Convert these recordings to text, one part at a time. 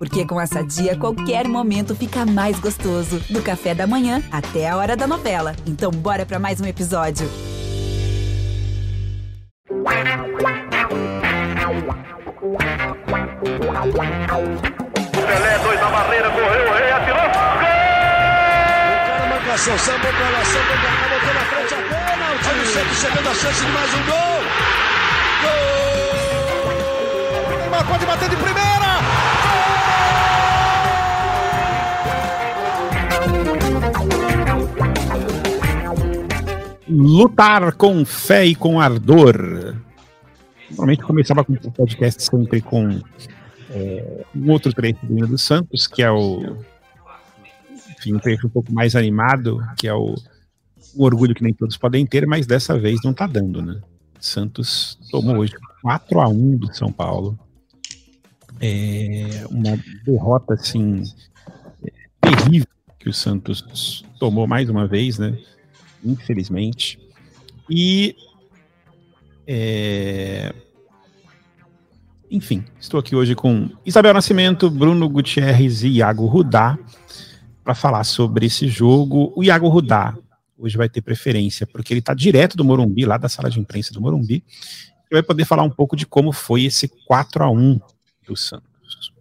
Porque com essa dia, qualquer momento fica mais gostoso. Do café da manhã até a hora da novela. Então, bora para mais um episódio. Pelé, dois na barreira, correu, o rei atirou. Gol! O cara marcação, sambou pra lá, sambou pra cá, botou na frente a. Olha o Santos chegando a chance de mais um gol. Gol! Neymar pode bater de primeira. Lutar com fé e com ardor. Normalmente começava com o podcast sempre com é, um outro trecho do hino do Santos, que é o enfim, um trecho um pouco mais animado, que é o, o orgulho que nem todos podem ter, mas dessa vez não tá dando, né? Santos tomou hoje 4 a 1 do São Paulo. É uma derrota assim é, terrível que o Santos tomou mais uma vez, né? Infelizmente. E é, enfim, estou aqui hoje com Isabel Nascimento, Bruno Gutierrez e Iago Rudá para falar sobre esse jogo. O Iago Rudá hoje vai ter preferência, porque ele está direto do Morumbi, lá da sala de imprensa do Morumbi, e vai poder falar um pouco de como foi esse 4 a 1 do Santos,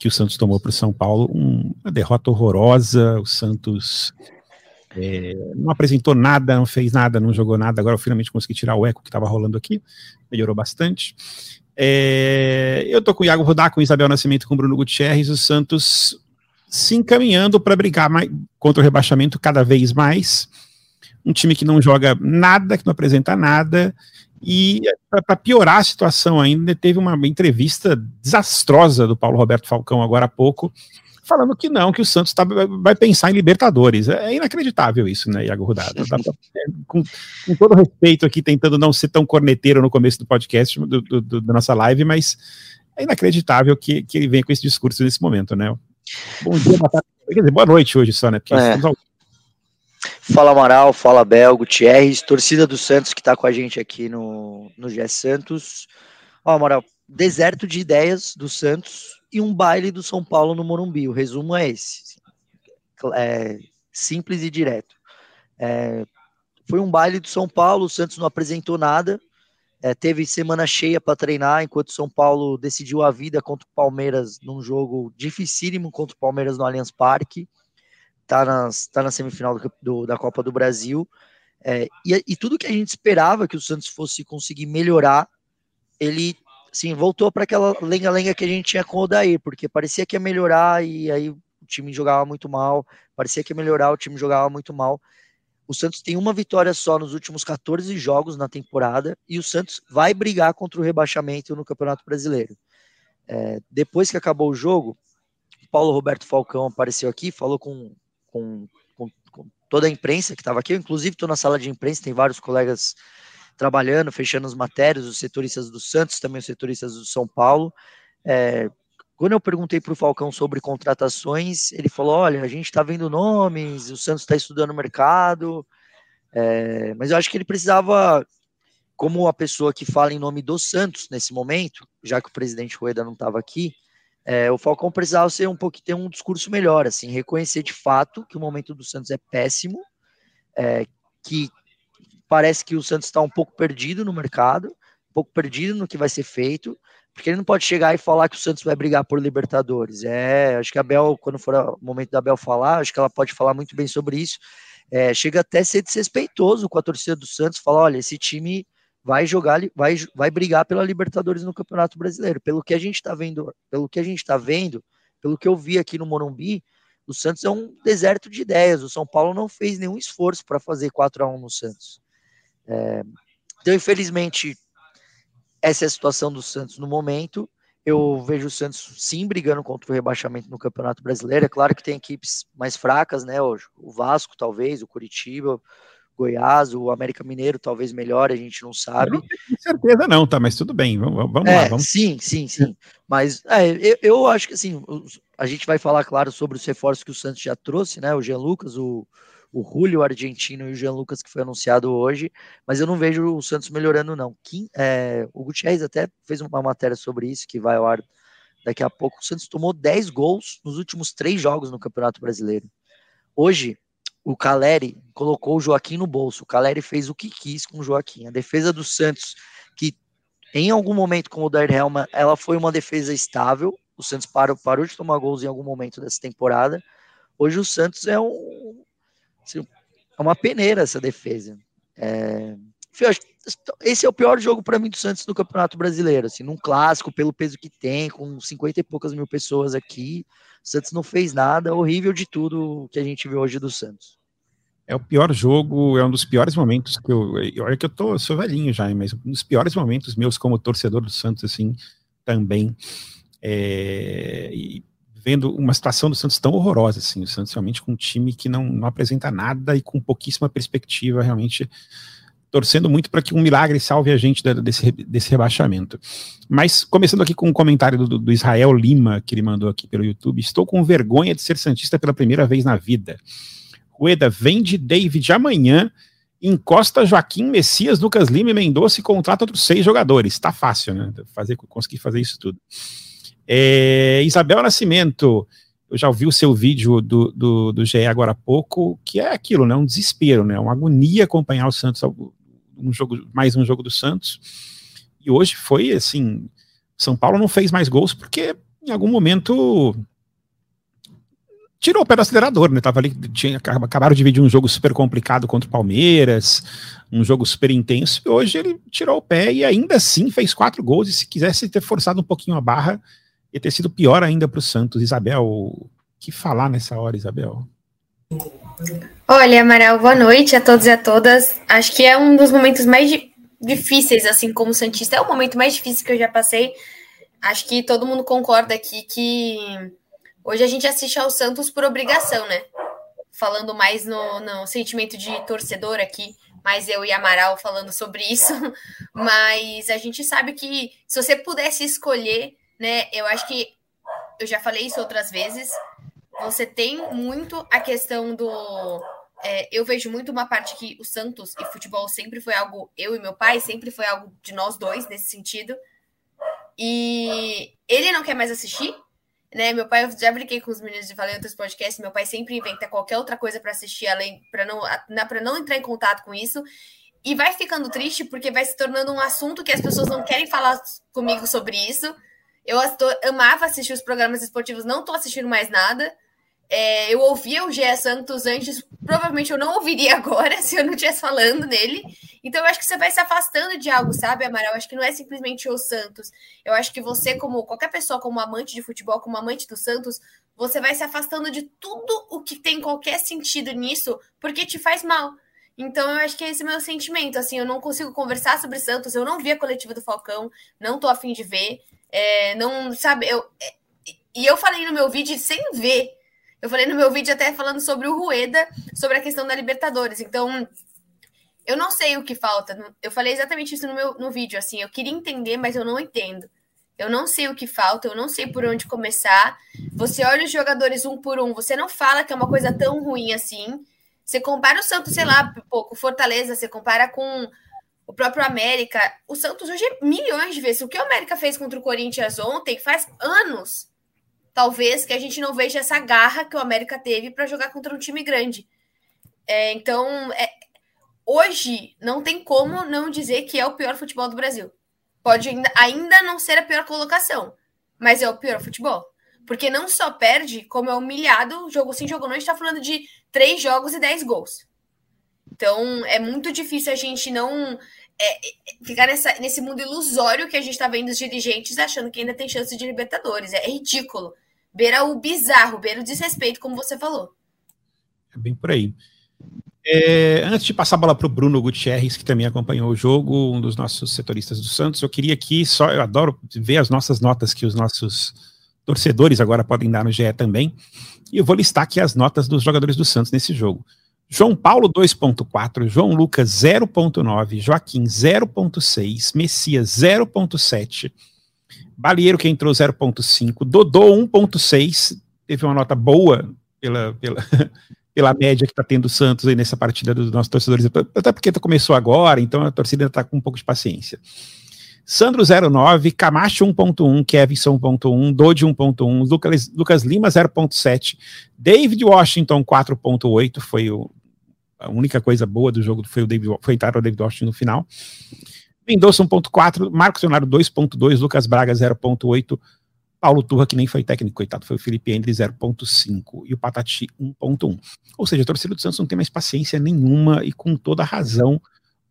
que o Santos tomou para o São Paulo, um, uma derrota horrorosa, o Santos é, não apresentou nada, não fez nada, não jogou nada, agora eu finalmente consegui tirar o eco que estava rolando aqui, melhorou bastante. É, eu tô com o Iago Rodar, com o Isabel Nascimento, com o Bruno Gutierrez, o Santos se encaminhando para brigar mais, contra o rebaixamento cada vez mais. Um time que não joga nada, que não apresenta nada, e para piorar a situação ainda, teve uma entrevista desastrosa do Paulo Roberto Falcão agora há pouco, falando que não, que o Santos tá, vai pensar em Libertadores. É inacreditável isso, né, Iago Rudado? Com, com, todo respeito aqui, tentando não ser tão corneteiro no começo do podcast, do, do, do, da nossa live, mas é inacreditável que, que ele venha com esse discurso nesse momento, né? Bom dia, boa tarde. Quer dizer, boa noite hoje só, né? Porque é. Fala Amaral, fala Bel, Gutierrez, torcida do Santos que está com a gente aqui no, no GS Santos. Ó, Amaral, deserto de ideias do Santos e um baile do São Paulo no Morumbi. O resumo é esse. É, simples e direto. É, foi um baile do São Paulo, o Santos não apresentou nada. É, teve semana cheia para treinar, enquanto o São Paulo decidiu a vida contra o Palmeiras num jogo dificílimo contra o Palmeiras no Allianz Parque tá, nas, tá na semifinal do, do, da Copa do Brasil. É, e, e, tudo que a gente esperava que o Santos fosse conseguir melhorar, ele assim, voltou para aquela lenga-lenga que a gente tinha com o Odair, porque parecia que ia melhorar e aí o time jogava muito mal, parecia que ia melhorar, o time jogava muito mal. O Santos tem uma vitória só nos últimos 14 jogos na temporada e o Santos vai brigar contra o rebaixamento no Campeonato Brasileiro. É, depois que acabou o jogo, Paulo Roberto Falcão apareceu aqui, falou com com, com, com toda a imprensa que estava aqui. Eu, inclusive, estou na sala de imprensa, tem vários colegas trabalhando, fechando as matérias, os setoristas do Santos, também os setoristas do São Paulo. É, quando eu perguntei para o Falcão sobre contratações, ele falou: olha, a gente está vendo nomes, o Santos está estudando o mercado, é, mas eu acho que ele precisava, como a pessoa que fala em nome do Santos nesse momento, já que o presidente Rueda não estava aqui, é, o Falcão precisava ser um pouco ter um discurso melhor, assim, reconhecer de fato que o momento do Santos é péssimo, é, que parece que o Santos está um pouco perdido no mercado, um pouco perdido no que vai ser feito, porque ele não pode chegar e falar que o Santos vai brigar por Libertadores. É, acho que a Bel, quando for o momento da Bel falar, acho que ela pode falar muito bem sobre isso. É, chega até a ser desrespeitoso com a torcida do Santos, falar, olha, esse time vai jogar, vai, vai brigar pela Libertadores no Campeonato Brasileiro. Pelo que a gente está vendo, pelo que a gente está vendo, pelo que eu vi aqui no Morumbi, o Santos é um deserto de ideias. O São Paulo não fez nenhum esforço para fazer 4 a 1 no Santos. É, então, infelizmente, essa é a situação do Santos no momento. Eu vejo o Santos sim brigando contra o rebaixamento no Campeonato Brasileiro. É claro que tem equipes mais fracas, né? O Vasco, talvez, o Curitiba, Goiás, o América Mineiro talvez melhore, a gente não sabe. Eu não tenho certeza não, tá, mas tudo bem, vamos, vamos é, lá. Vamos... Sim, sim, sim. Mas é, eu, eu, acho que assim, a gente vai falar, claro, sobre os reforços que o Santos já trouxe, né? O Jean Lucas, o, o Julio, argentino, e o Jean Lucas, que foi anunciado hoje, mas eu não vejo o Santos melhorando, não. É, o Gutierrez até fez uma matéria sobre isso, que vai ao ar daqui a pouco. O Santos tomou 10 gols nos últimos três jogos no Campeonato Brasileiro. Hoje, o Caleri colocou o Joaquim no bolso. O Caleri fez o que quis com o Joaquim. A defesa do Santos, que em algum momento, como o Dair Helma, ela foi uma defesa estável. O Santos parou, parou de tomar gols em algum momento dessa temporada. Hoje o Santos é um, é uma peneira essa defesa. É, esse é o pior jogo para mim do Santos no Campeonato Brasileiro, assim, num clássico, pelo peso que tem, com 50 e poucas mil pessoas aqui. O Santos não fez nada, horrível de tudo que a gente vê hoje do Santos. É o pior jogo, é um dos piores momentos que eu. Olha que eu tô, sou velhinho já, mas um dos piores momentos meus como torcedor do Santos, assim, também. É, e vendo uma situação do Santos tão horrorosa, assim, o Santos realmente com um time que não, não apresenta nada e com pouquíssima perspectiva, realmente torcendo muito para que um milagre salve a gente desse, desse rebaixamento. Mas, começando aqui com um comentário do, do, Israel Lima, que ele mandou aqui pelo YouTube, estou com vergonha de ser Santista pela primeira vez na vida. Rueda, vende David amanhã, encosta Joaquim Messias, Lucas Lima e Mendonça e contrata outros seis jogadores. Tá fácil, né? Fazer, conseguir fazer isso tudo. É, Isabel Nascimento, eu já ouvi o seu vídeo do, do, do GE agora há pouco, que é aquilo, né? Um desespero, né? Uma agonia acompanhar o Santos um jogo, mais um jogo do Santos. E hoje foi assim, São Paulo não fez mais gols porque em algum momento tirou o pé do acelerador, né? Tava ali, tinha, acabaram de dividir um jogo super complicado contra o Palmeiras, um jogo super intenso, e hoje ele tirou o pé e ainda assim fez quatro gols, e se quisesse ter forçado um pouquinho a barra, ia ter sido pior ainda para o Santos. Isabel, o que falar nessa hora, Isabel? Olha, Amaral, boa noite a todos e a todas. Acho que é um dos momentos mais difíceis, assim, como Santista. É o momento mais difícil que eu já passei. Acho que todo mundo concorda aqui que hoje a gente assiste ao Santos por obrigação, né? Falando mais no, no sentimento de torcedor aqui, mais eu e Amaral falando sobre isso. Mas a gente sabe que se você pudesse escolher, né? Eu acho que eu já falei isso outras vezes você tem muito a questão do. É, eu vejo muito uma parte que o Santos e futebol sempre foi algo, eu e meu pai, sempre foi algo de nós dois nesse sentido. E ele não quer mais assistir, né? Meu pai, eu já brinquei com os meninos de Falei outros podcasts, meu pai sempre inventa qualquer outra coisa para assistir, além para não, para não entrar em contato com isso. E vai ficando triste porque vai se tornando um assunto que as pessoas não querem falar comigo sobre isso. Eu amava assistir os programas esportivos, não estou assistindo mais nada. É, eu ouvia o Gé Santos antes, provavelmente eu não ouviria agora se eu não estivesse falando nele. Então eu acho que você vai se afastando de algo, sabe, Amaral? Eu acho que não é simplesmente o Santos. Eu acho que você, como qualquer pessoa, como amante de futebol, como amante do Santos, você vai se afastando de tudo o que tem qualquer sentido nisso, porque te faz mal. Então eu acho que é esse meu sentimento. Assim, eu não consigo conversar sobre Santos, eu não vi a coletiva do Falcão, não tô afim de ver. É, não, sabe, eu. É, e eu falei no meu vídeo sem ver eu falei no meu vídeo até falando sobre o Rueda, sobre a questão da Libertadores. Então, eu não sei o que falta. Eu falei exatamente isso no meu no vídeo. Assim, eu queria entender, mas eu não entendo. Eu não sei o que falta, eu não sei por onde começar. Você olha os jogadores um por um, você não fala que é uma coisa tão ruim assim. Você compara o Santos, sei lá, pouco Fortaleza, você compara com o próprio América. O Santos hoje é milhões de vezes. O que o América fez contra o Corinthians ontem faz anos talvez que a gente não veja essa garra que o América teve para jogar contra um time grande. É, então, é, hoje não tem como não dizer que é o pior futebol do Brasil. Pode ainda, ainda não ser a pior colocação, mas é o pior futebol. Porque não só perde, como é humilhado, jogo sim, jogo não. A gente está falando de três jogos e dez gols. Então, é muito difícil a gente não é, ficar nessa, nesse mundo ilusório que a gente está vendo os dirigentes achando que ainda tem chance de Libertadores. É, é ridículo beira o bizarro, beira o desrespeito, como você falou. É bem por aí. É, antes de passar a bola para o Bruno Gutierrez, que também acompanhou o jogo, um dos nossos setoristas do Santos, eu queria aqui só, eu adoro ver as nossas notas que os nossos torcedores agora podem dar no GE também, e eu vou listar aqui as notas dos jogadores do Santos nesse jogo. João Paulo 2.4, João Lucas 0.9, Joaquim 0.6, Messias 0.7, Balieiro que entrou 0.5, Dodô 1.6, teve uma nota boa pela, pela, pela média que está tendo o Santos aí nessa partida dos nossos torcedores, até porque começou agora, então a torcida está com um pouco de paciência. Sandro 09, Camacho 1.1, Kevson 1.1, Dodi 1.1, Lucas, Lucas Lima 0.7, David Washington 4.8, foi o, a única coisa boa do jogo, foi o David, foi o David Washington no final. Mendonça 1.4, Marcos Leonardo 2.2, Lucas Braga 0.8, Paulo Turra, que nem foi técnico, coitado, foi o Felipe Endre 0.5 e o Patati 1.1. Ou seja, a torcida do Santos não tem mais paciência nenhuma e com toda razão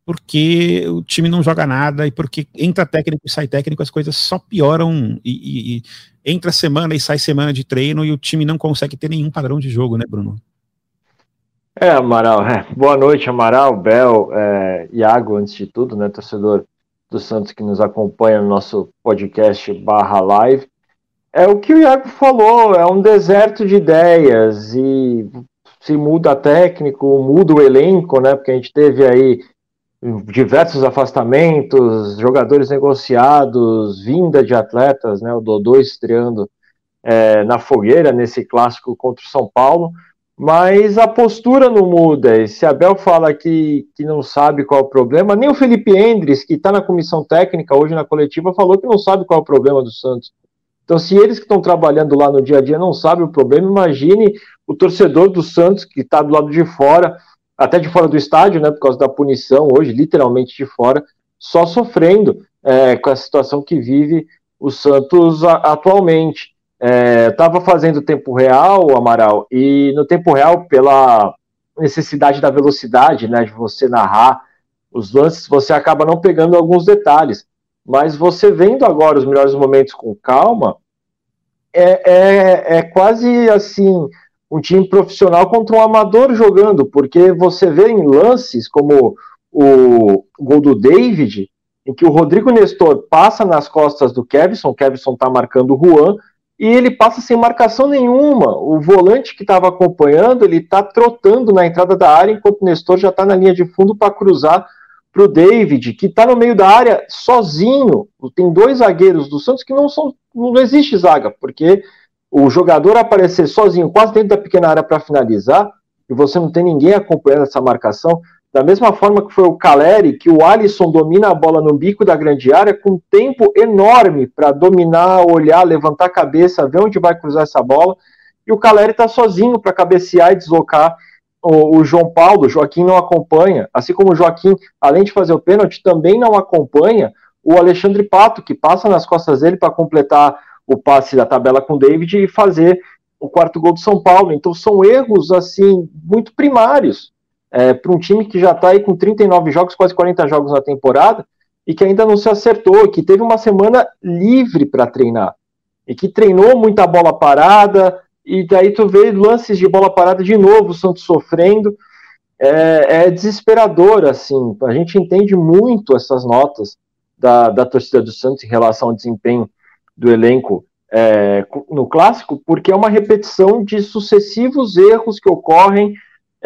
porque o time não joga nada e porque entra técnico e sai técnico, as coisas só pioram e, e, e, entra semana e sai semana de treino e o time não consegue ter nenhum padrão de jogo, né, Bruno? É, Amaral, é. boa noite, Amaral, Bel, é, Iago, antes de tudo, né, torcedor do Santos que nos acompanha no nosso podcast barra live. É o que o Iago falou, é um deserto de ideias e se muda técnico, muda o elenco, né, porque a gente teve aí diversos afastamentos, jogadores negociados, vinda de atletas, né, o Dodô estreando é, na fogueira nesse clássico contra o São Paulo, mas a postura não muda. Se Abel fala que, que não sabe qual é o problema, nem o Felipe Endres, que está na comissão técnica hoje na coletiva, falou que não sabe qual é o problema do Santos. Então, se eles que estão trabalhando lá no dia a dia não sabem o problema, imagine o torcedor do Santos que está do lado de fora até de fora do estádio, né, por causa da punição hoje, literalmente de fora, só sofrendo é, com a situação que vive o Santos a, atualmente. Estava é, fazendo tempo real, Amaral, e no tempo real, pela necessidade da velocidade, né, de você narrar os lances, você acaba não pegando alguns detalhes. Mas você vendo agora os melhores momentos com calma, é, é, é quase assim um time profissional contra um amador jogando, porque você vê em lances como o gol do David, em que o Rodrigo Nestor passa nas costas do Kevson, o Kevson está marcando o Juan, e ele passa sem marcação nenhuma. O volante que estava acompanhando, ele está trotando na entrada da área, enquanto o Nestor já está na linha de fundo para cruzar para o David, que está no meio da área sozinho. Tem dois zagueiros do Santos que não são. Não existe zaga, porque o jogador aparecer sozinho, quase dentro da pequena área para finalizar, e você não tem ninguém acompanhando essa marcação, da mesma forma que foi o Caleri, que o Alisson domina a bola no bico da grande área com tempo enorme para dominar, olhar, levantar a cabeça, ver onde vai cruzar essa bola, e o Caleri está sozinho para cabecear e deslocar o, o, João Paulo, o Joaquim não acompanha, assim como o Joaquim, além de fazer o pênalti, também não acompanha o Alexandre Pato, que passa nas costas dele para completar o passe da tabela com o David e fazer o quarto gol do São Paulo. Então são erros assim muito primários é, para um time que já está aí com 39 jogos, quase 40 jogos na temporada e que ainda não se acertou, que teve uma semana livre para treinar e que treinou muita bola parada e daí tu vê lances de bola parada de novo, o Santos sofrendo. É, é desesperador, assim. A gente entende muito essas notas da, da torcida do Santos em relação ao desempenho do elenco é, no clássico, porque é uma repetição de sucessivos erros que ocorrem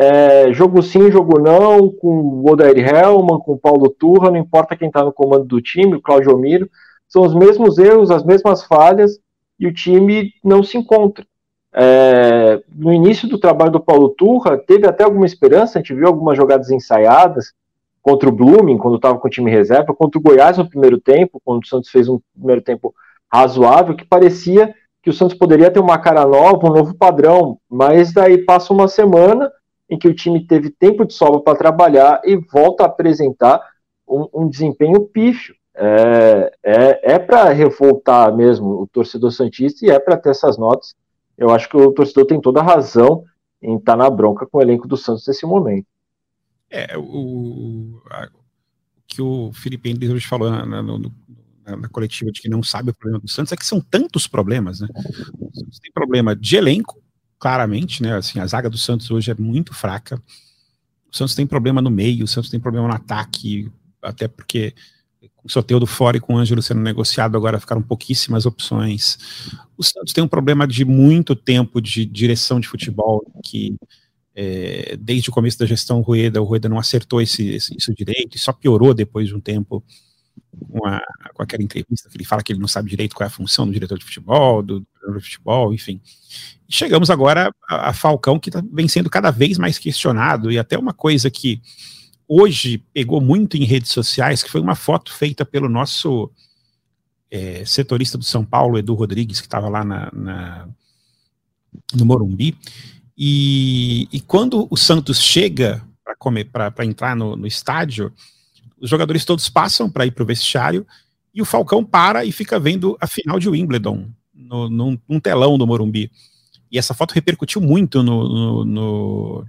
é, jogo sim, jogo não, com o Odair Helman, com o Paulo Turra, não importa quem está no comando do time, o Claudio Miro, são os mesmos erros, as mesmas falhas, e o time não se encontra. É, no início do trabalho do Paulo Turra, teve até alguma esperança, a gente viu algumas jogadas ensaiadas contra o Blooming, quando estava com o time reserva, contra o Goiás no primeiro tempo, quando o Santos fez um primeiro tempo razoável, que parecia que o Santos poderia ter uma cara nova, um novo padrão, mas daí passa uma semana em que o time teve tempo de sobra para trabalhar e volta a apresentar um, um desempenho pífio. É, é, é para revoltar mesmo o torcedor Santista e é para ter essas notas. Eu acho que o torcedor tem toda a razão em estar tá na bronca com o elenco do Santos nesse momento. É, o, a, que o Felipe Henrique falou na, no, no, na, coletiva de que não sabe o problema do Santos é que são tantos problemas, né? O Santos tem problema de elenco, claramente, né? Assim, a zaga do Santos hoje é muito fraca. O Santos tem problema no meio, o Santos tem problema no ataque, até porque com o Soteudo fora e com o Ângelo sendo negociado, agora ficaram pouquíssimas opções. O Santos tem um problema de muito tempo de direção de futebol, que é, desde o começo da gestão Rueda, o Rueda não acertou esse, esse, isso direito, e só piorou depois de um tempo com, a, com aquela entrevista que ele fala que ele não sabe direito qual é a função do diretor de futebol, do treinador de futebol, enfim. Chegamos agora a, a Falcão, que tá, vem sendo cada vez mais questionado, e até uma coisa que hoje pegou muito em redes sociais, que foi uma foto feita pelo nosso é, setorista do São Paulo, Edu Rodrigues, que estava lá na, na, no Morumbi. E, e, quando o Santos chega para entrar no, no estádio, os jogadores todos passam para ir para o vestiário e o Falcão para e fica vendo a final de Wimbledon no, num, num telão do Morumbi. E essa foto repercutiu muito no, no,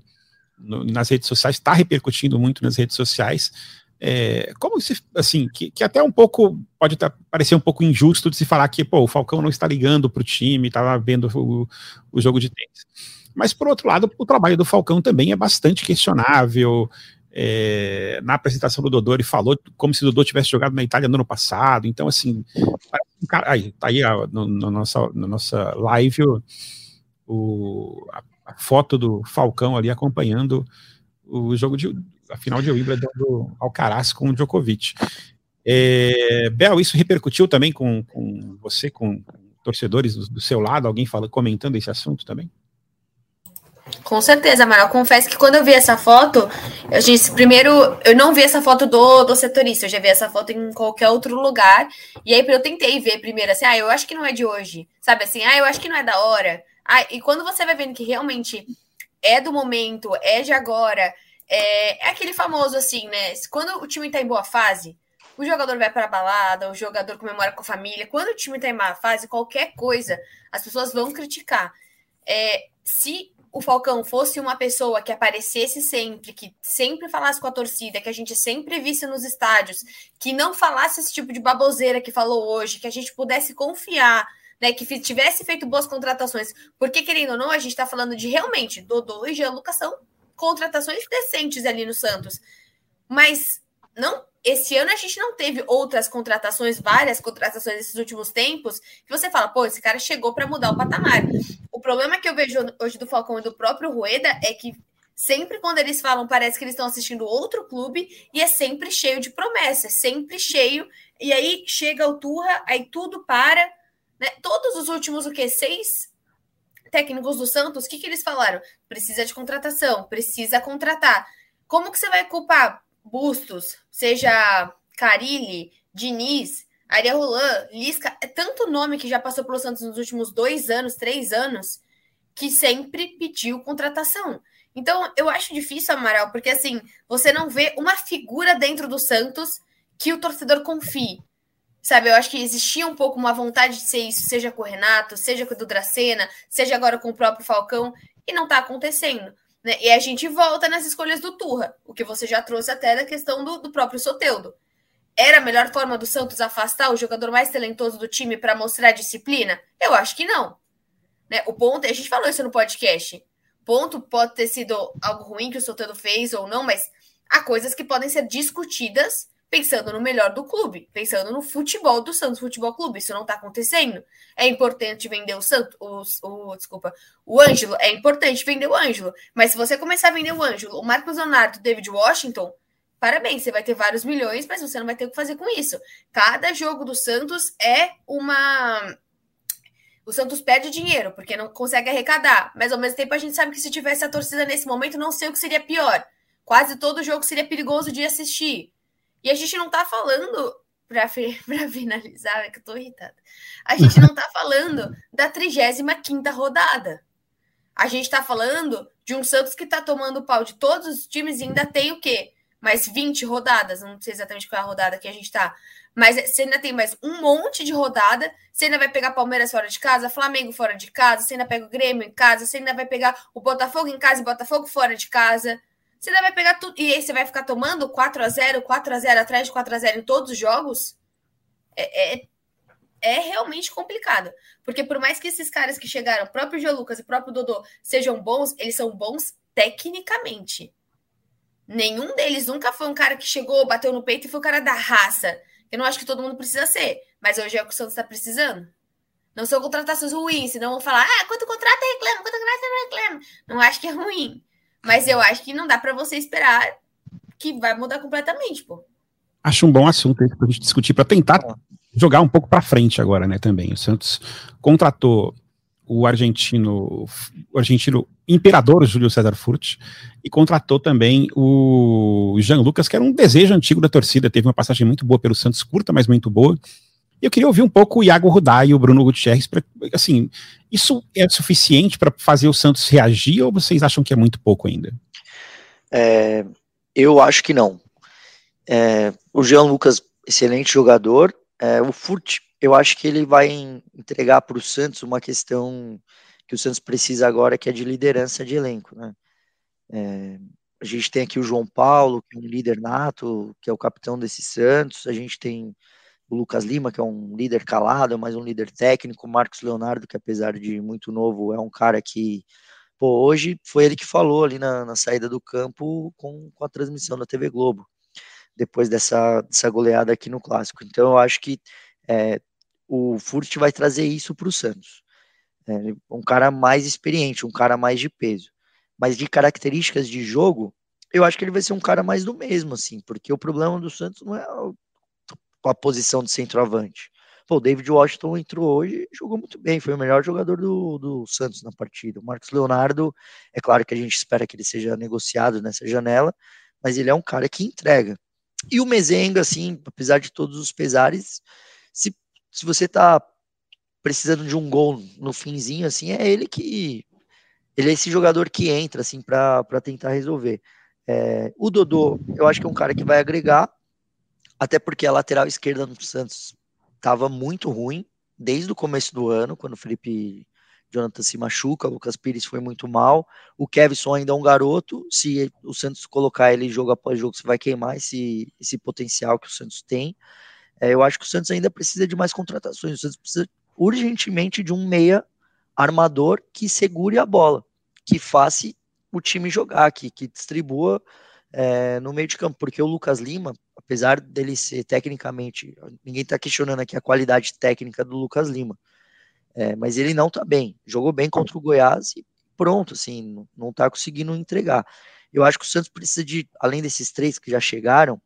no, nas redes sociais, está repercutindo muito nas redes sociais. É, como se, assim, que, que até um pouco pode tá, parecer um pouco injusto de se falar que pô, o Falcão não está ligando para o time, estava vendo o, o jogo de tênis. Mas, por outro lado, o trabalho do Falcão também é bastante questionável. É, na apresentação do Dodô, ele falou como se o Dodô tivesse jogado na Itália no ano passado. Então, assim, aí, tá aí a, no, no nossa, na nossa live o, a, a, foto do Falcão ali acompanhando o jogo de a final de Wimbledon do Alcaraz com o Djokovic. É, Bel, isso repercutiu também com, com você, com, com torcedores do, do, seu lado? Alguém fala, comentando esse assunto também? Com certeza, Amaral. Confesso que quando eu vi essa foto, eu disse, primeiro, eu não vi essa foto do, do setorista, eu já vi essa foto em qualquer outro lugar. E aí eu tentei ver primeiro assim, ah, eu acho que não é de hoje. Sabe assim, ah, eu acho que não é da hora. Ah, e quando você vai vendo que realmente é do momento, é de agora, é, é aquele famoso assim, né? Quando o time tá em boa fase, o jogador vai para balada, o jogador comemora com a família. Quando o time tá em má fase, qualquer coisa, as pessoas vão criticar. É, se o Falcão fosse uma pessoa que aparecesse sempre, que sempre falasse com a torcida, que a gente sempre visse nos estádios, que não falasse esse tipo de baboseira que falou hoje, que a gente pudesse confiar, né, que tivesse feito boas contratações, porque querendo ou não, a gente está falando de realmente Dodô e Jean Lucas são contratações decentes ali no Santos, mas não esse ano a gente não teve outras contratações, várias contratações nesses últimos tempos, que você fala, pô, esse cara chegou para mudar o patamar. O problema que eu vejo hoje do Falcão e do próprio Rueda é que sempre quando eles falam, parece que eles estão assistindo outro clube e é sempre cheio de promessas, sempre cheio. E aí chega o Turra, aí tudo para. Né? Todos os últimos, o quê? Seis técnicos do Santos, o que, que eles falaram? Precisa de contratação, precisa contratar. Como que você vai culpar Bustos, seja Carilli, Diniz, Ariel Roland, Lisca, é tanto nome que já passou pelo Santos nos últimos dois anos, três anos, que sempre pediu contratação. Então, eu acho difícil, Amaral, porque assim, você não vê uma figura dentro do Santos que o torcedor confie. Sabe, eu acho que existia um pouco uma vontade de ser isso, seja com o Renato, seja com o Dracena, seja agora com o próprio Falcão, e não tá acontecendo. Né? E a gente volta nas escolhas do Turra, o que você já trouxe até da questão do, do próprio Soteudo. Era a melhor forma do Santos afastar o jogador mais talentoso do time para mostrar disciplina? Eu acho que não. Né? O ponto, a gente falou isso no podcast. Ponto pode ter sido algo ruim que o Soteudo fez ou não, mas há coisas que podem ser discutidas pensando no melhor do clube, pensando no futebol do Santos Futebol Clube. Isso não está acontecendo. É importante vender o Santos, o, o, desculpa, o Ângelo, é importante vender o Ângelo. Mas se você começar a vender o Ângelo, o Marcos Leonardo, o David Washington, parabéns, você vai ter vários milhões, mas você não vai ter o que fazer com isso. Cada jogo do Santos é uma. O Santos perde dinheiro, porque não consegue arrecadar. Mas ao mesmo tempo a gente sabe que se tivesse a torcida nesse momento, não sei o que seria pior. Quase todo jogo seria perigoso de assistir. E a gente não tá falando, para finalizar, é que eu tô irritada. A gente não tá falando da 35 rodada. A gente tá falando de um Santos que tá tomando pau de todos os times e ainda tem o quê? Mais 20 rodadas, não sei exatamente qual é a rodada que a gente tá. Mas você ainda tem mais um monte de rodada. Você ainda vai pegar Palmeiras fora de casa, Flamengo fora de casa, você ainda pega o Grêmio em casa, você ainda vai pegar o Botafogo em casa e Botafogo fora de casa. Você ainda vai pegar tudo. E aí você vai ficar tomando 4 a 0 4 a 0 atrás de 4 a 0 em todos os jogos? É, é, é realmente complicado. Porque por mais que esses caras que chegaram, próprio Gio Lucas e próprio Dodô, sejam bons, eles são bons tecnicamente. Nenhum deles nunca foi um cara que chegou, bateu no peito e foi o cara da raça. Eu não acho que todo mundo precisa ser, mas hoje é o que o Santos está precisando. Não são contratações ruins, senão vão falar, ah, quanto contrato reclama, quanto contrato reclama. Não acho que é ruim. Mas eu acho que não dá para você esperar que vai mudar completamente, pô. Acho um bom assunto para a gente discutir, para tentar jogar um pouco para frente agora, né, também. O Santos contratou o argentino, o argentino imperador Júlio César Furt e contratou também o Jean Lucas, que era um desejo antigo da torcida, teve uma passagem muito boa pelo Santos, curta, mas muito boa. Eu queria ouvir um pouco o Iago Rudá e o Bruno Gutierrez, pra, assim, isso é suficiente para fazer o Santos reagir ou vocês acham que é muito pouco ainda? É, eu acho que não. É, o Jean Lucas, excelente jogador. É, o Furt, eu acho que ele vai entregar para o Santos uma questão que o Santos precisa agora, que é de liderança de elenco. Né? É, a gente tem aqui o João Paulo, que é um líder nato, que é o capitão desse Santos. A gente tem o Lucas Lima, que é um líder calado, mas um líder técnico. O Marcos Leonardo, que apesar de muito novo, é um cara que Pô, hoje foi ele que falou ali na, na saída do campo com, com, a transmissão da TV Globo, depois dessa, dessa goleada aqui no Clássico. Então eu acho que é, o Furt vai trazer isso para o Santos. É, um cara mais experiente, um cara mais de peso. Mas de características de jogo, eu acho que ele vai ser um cara mais do mesmo, assim, porque o problema do Santos não é a posição de centroavante. Pô, o David Washington entrou hoje e jogou muito bem, foi o melhor jogador do, do Santos na partida. O Marcos Leonardo, é claro que a gente espera que ele seja negociado nessa janela, mas ele é um cara que entrega. E o Mezenga, assim, apesar de todos os pesares, se, se você tá precisando de um gol no finzinho, assim, é ele que. Ele é esse jogador que entra, assim, para tentar resolver. É, o Dodô, eu acho que é um cara que vai agregar, até porque a lateral esquerda do Santos estava muito ruim desde o começo do ano, quando o Felipe Jonathan se machuca, o Lucas Pires foi muito mal, o Kevson ainda é um garoto, se o Santos colocar ele jogo após jogo, você vai queimar esse, esse potencial que o Santos tem. É, eu acho que o Santos ainda precisa de mais contratações, o Santos precisa urgentemente de um meia armador que segure a bola, que faça o time jogar, que, que distribua é, no meio de campo, porque o Lucas Lima, apesar dele ser tecnicamente, ninguém está questionando aqui a qualidade técnica do Lucas Lima, é, mas ele não está bem. Jogou bem contra o Goiás e pronto, assim, não está conseguindo entregar. Eu acho que o Santos precisa de, além desses três que já chegaram,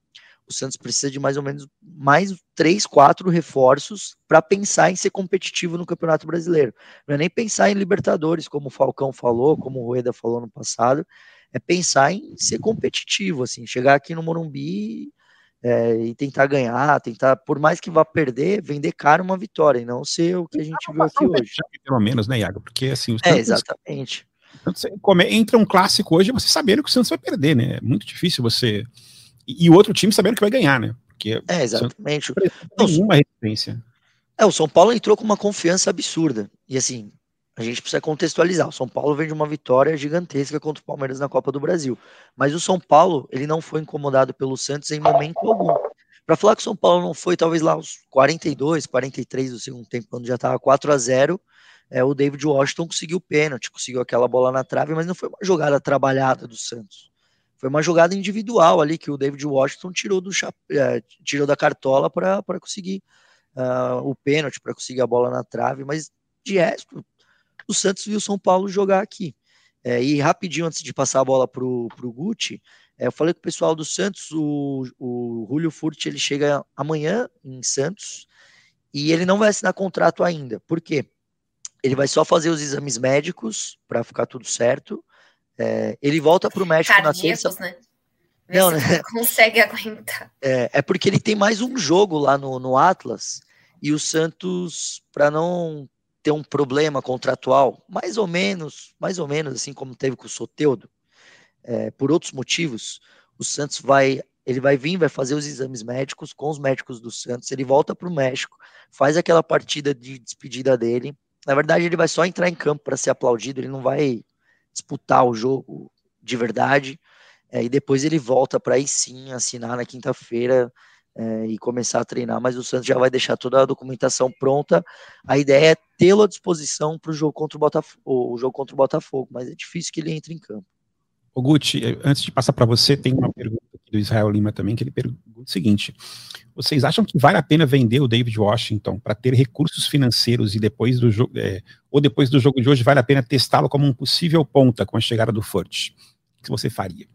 o Santos precisa de mais ou menos mais três, quatro reforços para pensar em ser competitivo no Campeonato Brasileiro. Não é nem pensar em Libertadores, como o Falcão falou, como o Rueda falou no passado, é pensar em ser competitivo, assim, chegar aqui no Morumbi é, e tentar ganhar, tentar, por mais que vá perder, vender caro uma vitória, e não ser o que a gente viu aqui hoje. Pelo menos, né, Iago? Porque assim, os é, exatamente. Entra um clássico hoje você sabendo que o Santos vai perder, né? É muito difícil você. E, o outro time sabendo que vai ganhar, né? Porque é, exatamente. Nenhuma resistência. É, o São Paulo entrou com uma confiança absurda. E assim, a gente precisa contextualizar. O São Paulo vem de uma vitória gigantesca contra o Palmeiras na Copa do Brasil. Mas o São Paulo, ele não foi incomodado pelo Santos em momento algum. Para falar que o São Paulo não foi, talvez lá os 42, 43 do segundo tempo, quando já estava 4 a 0 é, o David Washington conseguiu o pênalti, conseguiu aquela bola na trave, mas não foi uma jogada trabalhada do Santos. Foi uma jogada individual ali que o David Washington tirou, do, é, tirou da cartola para conseguir uh, o pênalti, para conseguir a bola na trave, mas de resto, o Santos viu o São Paulo jogar aqui. É, e rapidinho, antes de passar a bola para o Gucci, é, eu falei com o pessoal do Santos, o, o Julio Furt ele chega amanhã em Santos e ele não vai assinar contrato ainda. Por quê? Ele vai só fazer os exames médicos para ficar tudo certo. É, ele volta para o México Cardíacos, na terça. Né? não, né? consegue aguentar. É, é, porque ele tem mais um jogo lá no, no Atlas e o Santos, para não ter um problema contratual, mais ou menos, mais ou menos assim como teve com o Soteudo, é, por outros motivos, o Santos vai, ele vai vir, vai fazer os exames médicos com os médicos do Santos, ele volta para o México, faz aquela partida de despedida dele. Na verdade, ele vai só entrar em campo para ser aplaudido, ele não vai disputar o jogo de verdade. É, e depois ele volta para aí sim assinar na quinta-feira é, e começar a treinar, mas o Santos já vai deixar toda a documentação pronta. A ideia é tê-lo à disposição para o jogo contra o Botafogo, o jogo contra o Botafogo, mas é difícil que ele entre em campo. O Guti, antes de passar para você, tem uma pergunta do Israel Lima também, que ele pergunta o seguinte: vocês acham que vale a pena vender o David Washington para ter recursos financeiros e depois do jogo, é, ou depois do jogo de hoje vale a pena testá-lo como um possível ponta com a chegada do Furt? O que você faria?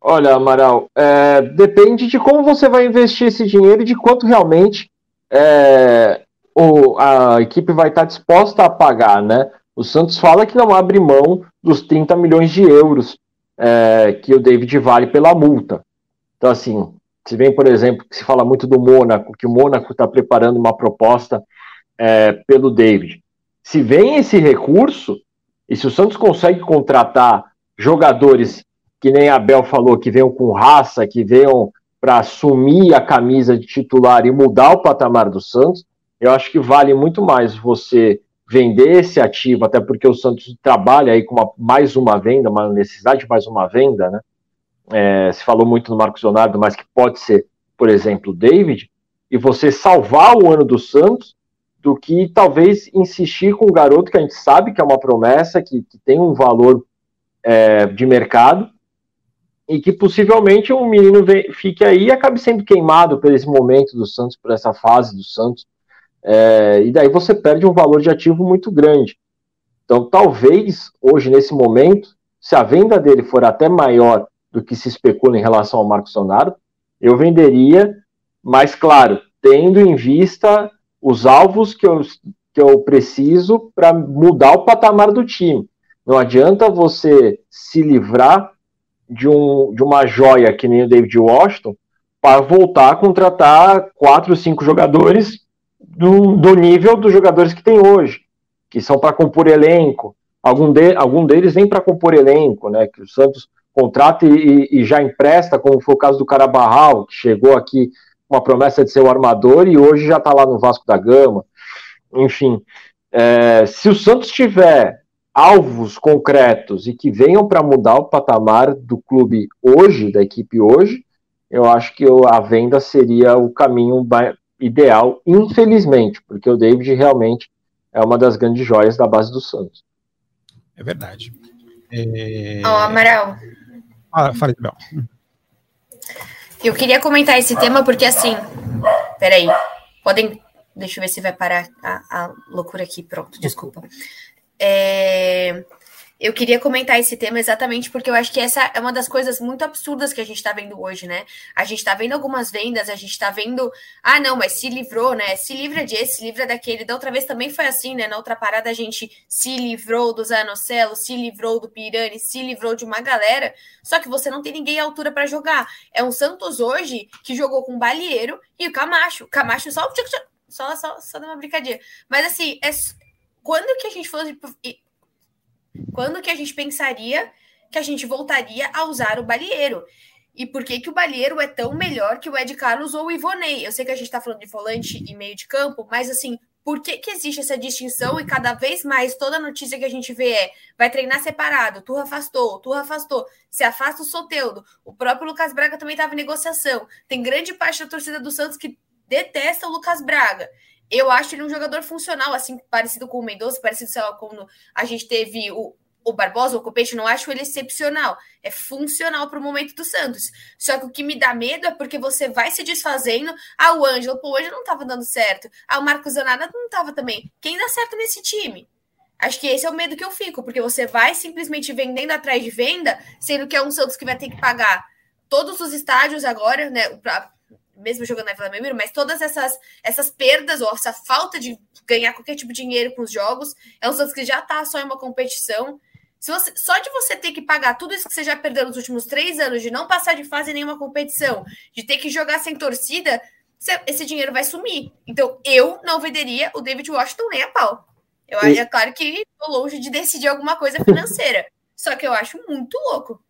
Olha, Amaral, é, depende de como você vai investir esse dinheiro e de quanto realmente é, o, a equipe vai estar disposta a pagar, né? O Santos fala que não abre mão dos 30 milhões de euros é, que o David vale pela multa. Então, assim, se vem, por exemplo, que se fala muito do Mônaco, que o Mônaco está preparando uma proposta é, pelo David. Se vem esse recurso, e se o Santos consegue contratar jogadores que nem a Bel falou, que venham com raça, que venham para assumir a camisa de titular e mudar o patamar do Santos, eu acho que vale muito mais você vender esse ativo, até porque o Santos trabalha aí com uma, mais uma venda, uma necessidade de mais uma venda, né? É, se falou muito no Marcos Leonardo, mas que pode ser, por exemplo, o David, e você salvar o ano do Santos do que talvez insistir com o garoto que a gente sabe que é uma promessa, que, que tem um valor é, de mercado, e que possivelmente um menino fique aí e acabe sendo queimado por esse momento do Santos, por essa fase do Santos, é, e daí você perde um valor de ativo muito grande. Então, talvez hoje, nesse momento, se a venda dele for até maior do que se especula em relação ao Marcos Leonardo, eu venderia, mas claro, tendo em vista os alvos que eu, que eu preciso para mudar o patamar do time. Não adianta você se livrar de, um, de uma joia que nem o David Washington para voltar a contratar quatro, cinco jogadores do, do nível dos jogadores que tem hoje, que são para compor elenco. Algum, de, algum deles nem para compor elenco, né? Que o Santos contrata e, e, já empresta, como foi o caso do Carabarral, que chegou aqui com a promessa de ser o armador e hoje já está lá no Vasco da Gama. Enfim, é, se o Santos tiver alvos concretos e que venham para mudar o patamar do clube hoje, da equipe hoje, eu acho que a venda seria o caminho ideal, infelizmente, porque o David realmente é uma das grandes joias da base do Santos. É verdade. É... Ó, oh, Amaral. Ah, fala, Bel. Eu queria comentar esse tema porque, assim, peraí, podem. Deixa eu ver se vai parar a, a loucura aqui. Pronto, desculpa. É, eu queria comentar esse tema exatamente porque eu acho que essa é uma das coisas muito absurdas que a gente está vendo hoje, né? A gente está vendo algumas vendas, a gente está vendo, ah, não, mas se livrou, né? Se livra desse, se livra daquele. Da outra vez também foi assim, né? Na outra parada a gente se livrou do Zanocelo, se livrou do Pirani, se livrou de uma galera, só que você não tem ninguém à altura para jogar. É um Santos hoje que jogou com o Balieiro e o Camacho. Camacho só só, só, só dá uma brincadinha. Mas assim, é, quando que a gente fosse quando que a gente pensaria que a gente voltaria a usar o balieiro? E por que, que o balieiro é tão melhor que o Ed Carlos ou o Ivonei? Eu sei que a gente está falando de volante e meio de campo, mas assim, por que, que existe essa distinção e cada vez mais toda notícia que a gente vê é vai treinar separado, tu afastou, tu afastou, se afasta o Soteudo. O próprio Lucas Braga também estava em negociação. Tem grande parte da torcida do Santos que detesta o Lucas Braga. Eu acho ele um jogador funcional, assim, parecido com o Mendonça, parecido, sei lá, quando a gente teve o, o Barbosa, o Copete, não acho ele excepcional. É funcional para o momento do Santos. Só que o que me dá medo é porque você vai se desfazendo. Ah, o Ângelo, pô, hoje não estava dando certo. Ah, o Marcos Zanada não estava também. Quem dá certo nesse time? Acho que esse é o medo que eu fico, porque você vai simplesmente vendendo atrás de venda, sendo que é um Santos que vai ter que pagar todos os estádios agora, né? Mesmo jogando na Vila Belmiro, mas todas essas, essas perdas ou essa falta de ganhar qualquer tipo de dinheiro com os jogos, é um Santos que já está só em uma competição. Se você, só de você ter que pagar tudo isso que você já perdeu nos últimos três anos, de não passar de fase em nenhuma competição, de ter que jogar sem torcida, esse dinheiro vai sumir. Então, eu não venderia o David Washington nem a pau. Eu acho, é claro que estou longe de decidir alguma coisa financeira. só que eu acho muito louco.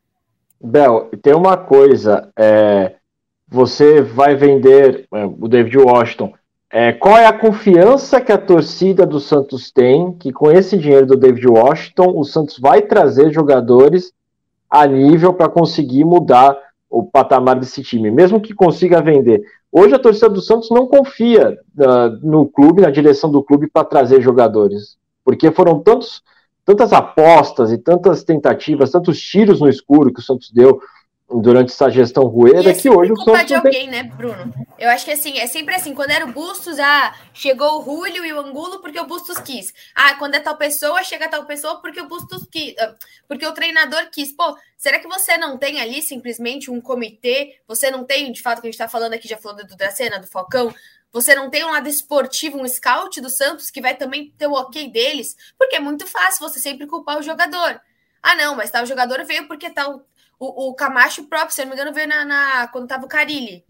Bel, tem uma coisa. É, você vai vender é, o David Washington. É, qual é a confiança que a torcida do Santos tem que com esse dinheiro do David Washington o Santos vai trazer jogadores a nível para conseguir mudar o patamar desse time, mesmo que consiga vender. Hoje a torcida do Santos não confia uh, no clube, na direção do clube para trazer jogadores, porque foram tantos, tantas apostas e tantas tentativas, tantos tiros no escuro que o Santos deu durante essa gestão Rueda é que hoje o Santos de alguém, tem... né, Bruno? Eu acho que assim, é sempre assim, quando era o Bustos, ah, chegou o Rúlio e o Angulo porque o Bustos quis. Ah, quando é tal pessoa, chega tal pessoa porque o Bustos quis, ah, porque o treinador quis. Pô, será que você não tem ali simplesmente um comitê? Você não tem, de fato, que a gente tá falando aqui, já falando do Dracena, do Falcão, Você não tem um lado esportivo, um scout do Santos que vai também ter o ok deles, porque é muito fácil você sempre culpar o jogador. Ah, não, mas tal jogador veio porque tal o, o Camacho próprio, se eu não me engano, veio na, na quando tava o Carilli.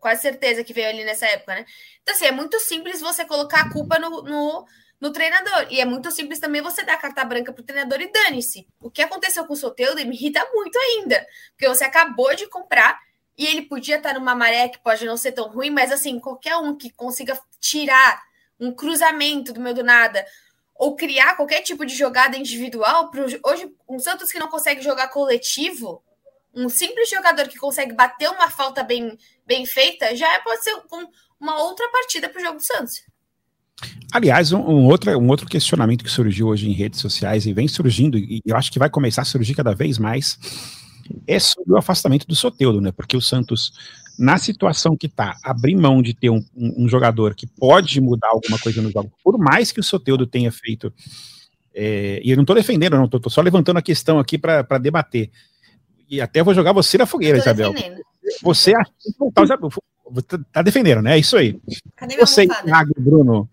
Quase certeza que veio ali nessa época, né? Então, assim, é muito simples você colocar a culpa no, no, no treinador. E é muito simples também você dar carta branca pro treinador e dane-se. O que aconteceu com o Soteldo me irrita muito ainda. Porque você acabou de comprar e ele podia estar numa maré que pode não ser tão ruim, mas assim, qualquer um que consiga tirar um cruzamento do meio do nada ou criar qualquer tipo de jogada individual, pro, hoje um Santos que não consegue jogar coletivo, um simples jogador que consegue bater uma falta bem, bem feita, já pode ser um, uma outra partida para o jogo do Santos. Aliás, um, um, outro, um outro questionamento que surgiu hoje em redes sociais e vem surgindo, e eu acho que vai começar a surgir cada vez mais, é sobre o afastamento do Soteudo, né? Porque o Santos, na situação que está, abrir mão de ter um, um, um, jogador que pode mudar alguma coisa no jogo, por mais que o Soteudo tenha feito. É, e eu não estou defendendo, não, estou só levantando a questão aqui para debater e até vou jogar você na fogueira, Isabel. Defendendo. Você acha que tá defendendo, né? É isso aí. Cadê você, Bruno,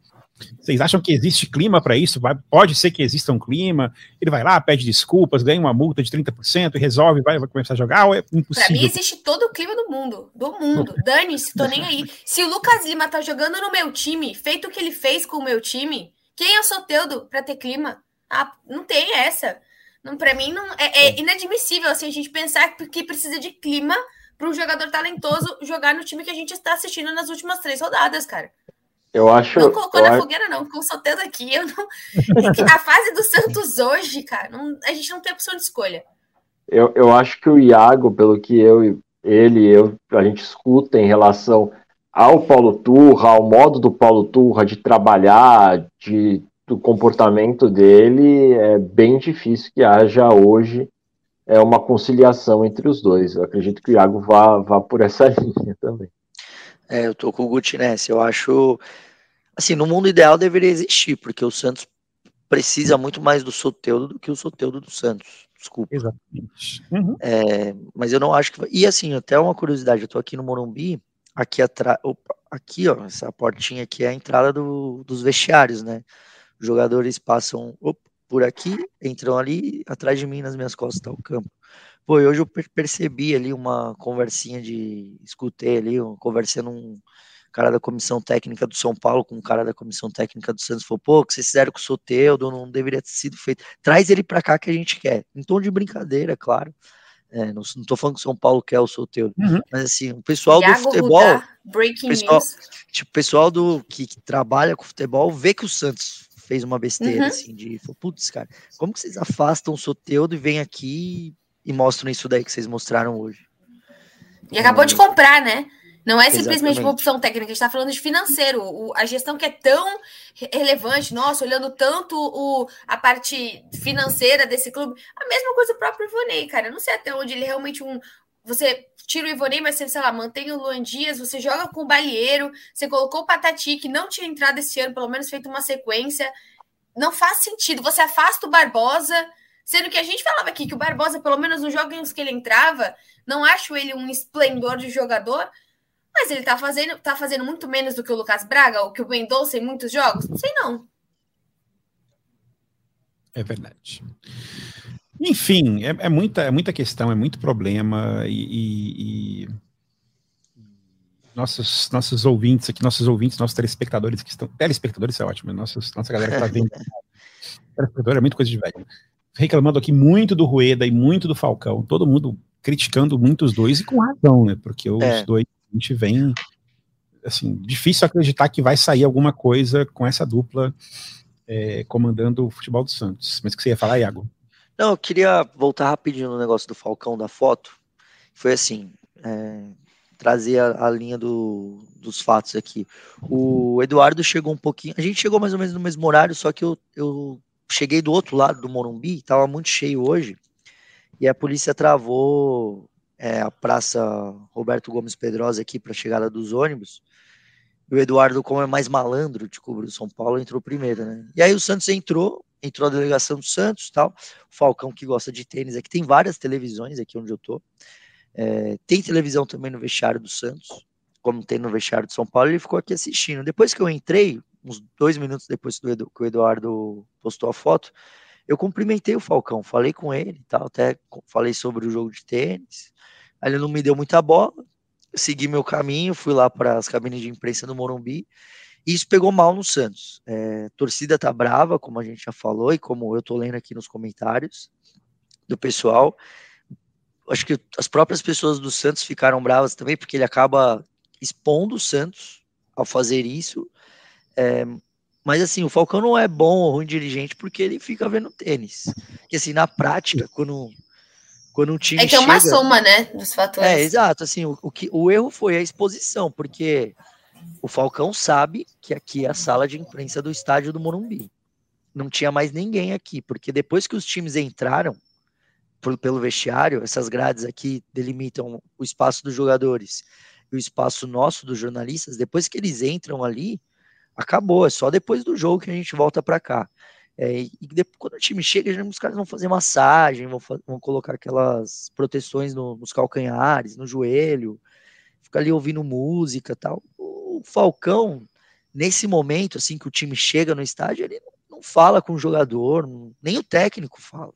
vocês acham que existe clima para isso? Vai, pode ser que exista um clima. Ele vai lá, pede desculpas, ganha uma multa de 30% e resolve, vai, vai começar a jogar, ou é impossível? Para mim existe todo o clima do mundo, do mundo. Dane-se, tô nem aí. Se o Lucas Lima tá jogando no meu time, feito o que ele fez com o meu time, quem é o Soteudo para ter clima? Ah, não tem essa. Não, para mim não é, é, inadmissível assim, a gente pensar que precisa de clima para um jogador talentoso jogar no time que a gente está assistindo nas últimas três rodadas, cara. Eu acho. Não colocou na fogueira, não, com certeza aqui. Eu não... a fase do Santos hoje, cara, não, a gente não tem opção de escolha. Eu, eu acho que o Iago, pelo que eu, ele eu, a gente escuta em relação ao Paulo Turra, ao modo do Paulo Turra de trabalhar, de do comportamento dele, é bem difícil que haja hoje é uma conciliação entre os dois. Eu acredito que o Iago vá, vá por essa linha também. É, eu tô com o Guti nessa. Eu acho, assim, no mundo ideal deveria existir, porque o Santos precisa muito mais do Soteudo do que o Soteudo do Santos. Desculpa. Exatamente. Uhum. É, mas eu não acho que. E assim, até uma curiosidade, eu tô aqui no Morumbi, aqui atrás. Aqui, ó, essa portinha aqui é a entrada do, dos vestiários, né? Os jogadores passam op, por aqui, entram ali, atrás de mim, nas minhas costas, está o campo. Pô, hoje eu percebi ali uma conversinha de. Escutei ali, conversando um cara da comissão técnica do São Paulo com um cara da comissão técnica do Santos. Falou, pô, o que vocês fizeram com o Soteudo não deveria ter sido feito. Traz ele para cá que a gente quer. Em tom de brincadeira, claro. É, não, não tô falando que o São Paulo quer o Soteudo. Uhum. Mas assim, o pessoal Iago do futebol. Rudá, breaking pessoal, news. Tipo, o pessoal do, que, que trabalha com futebol vê que o Santos fez uma besteira, uhum. assim, de, putz, cara, como que vocês afastam o Soteudo e vêm aqui e mostram isso daí que vocês mostraram hoje? E acabou de comprar, né? Não é simplesmente Exatamente. uma opção técnica, a gente está falando de financeiro. O, a gestão que é tão relevante, nossa, olhando tanto o, a parte financeira desse clube. A mesma coisa o próprio Ivonei, cara. Eu não sei até onde ele é realmente um. Você tira o Ivonei, mas você, sei lá, mantém o Luan Dias, você joga com o Balieiro, você colocou o Patati, que não tinha entrado esse ano, pelo menos feito uma sequência. Não faz sentido. Você afasta o Barbosa, sendo que a gente falava aqui que o Barbosa, pelo menos nos jogos que ele entrava, não acho ele um esplendor de jogador, mas ele tá fazendo, tá fazendo muito menos do que o Lucas Braga, ou que o Mendonça em muitos jogos? Não sei não. É verdade. Enfim, é, é, muita, é muita questão, é muito problema e, e, e, nossos, nossos ouvintes aqui, nossos ouvintes, nossos telespectadores que estão. Telespectadores é ótimo, nossos, nossa galera que está vendo. telespectador é muita coisa de velho. Reclamando aqui muito do Rueda e muito do Falcão, todo mundo criticando muito os dois e com razão, né? Porque os é. dois a gente vem. Assim, difícil acreditar que vai sair alguma coisa com essa dupla é, comandando o futebol do Santos. Mas o que você ia falar, Iago? Não, eu queria voltar rapidinho no negócio do Falcão da foto. Foi assim, é, trazer a, a linha do, dos fatos aqui. O Eduardo chegou um pouquinho, a gente chegou mais ou menos no mesmo horário, só que eu, eu cheguei do outro lado do Morumbi, estava muito cheio hoje, e a polícia travou é, a Praça Roberto Gomes Pedrosa aqui para chegada dos ônibus. E o Eduardo, como é mais malandro de cubro do São Paulo, entrou primeiro, né? E aí o Santos entrou, entrou a delegação do Santos tal. O Falcão, que gosta de tênis, aqui tem várias televisões aqui onde eu tô. É, tem televisão também no vestiário do Santos. como tem no vestiário de São Paulo, ele ficou aqui assistindo. Depois que eu entrei, uns dois minutos depois que o Eduardo postou a foto, eu cumprimentei o Falcão, falei com ele tal, até falei sobre o jogo de tênis. Aí ele não me deu muita bola, segui meu caminho, fui lá para as cabines de imprensa do Morumbi, e isso pegou mal no Santos. É, torcida tá brava, como a gente já falou, e como eu tô lendo aqui nos comentários do pessoal. Acho que as próprias pessoas do Santos ficaram bravas também, porque ele acaba expondo o Santos ao fazer isso. É, mas assim, o Falcão não é bom ou ruim dirigente porque ele fica vendo tênis. Que assim, na prática, quando, quando um time. É que é uma soma, né? Dos fatores. É, exato. Assim, o, o, que, o erro foi a exposição, porque o Falcão sabe que aqui é a sala de imprensa do estádio do Morumbi. Não tinha mais ninguém aqui, porque depois que os times entraram por, pelo vestiário, essas grades aqui delimitam o espaço dos jogadores e o espaço nosso dos jornalistas. Depois que eles entram ali, acabou. É só depois do jogo que a gente volta para cá. É, e depois, quando o time chega, os caras vão fazer massagem, vão, vão colocar aquelas proteções no, nos calcanhares, no joelho, fica ali ouvindo música tal. O Falcão, nesse momento, assim, que o time chega no estádio, ele não, não fala com o jogador, não, nem o técnico fala.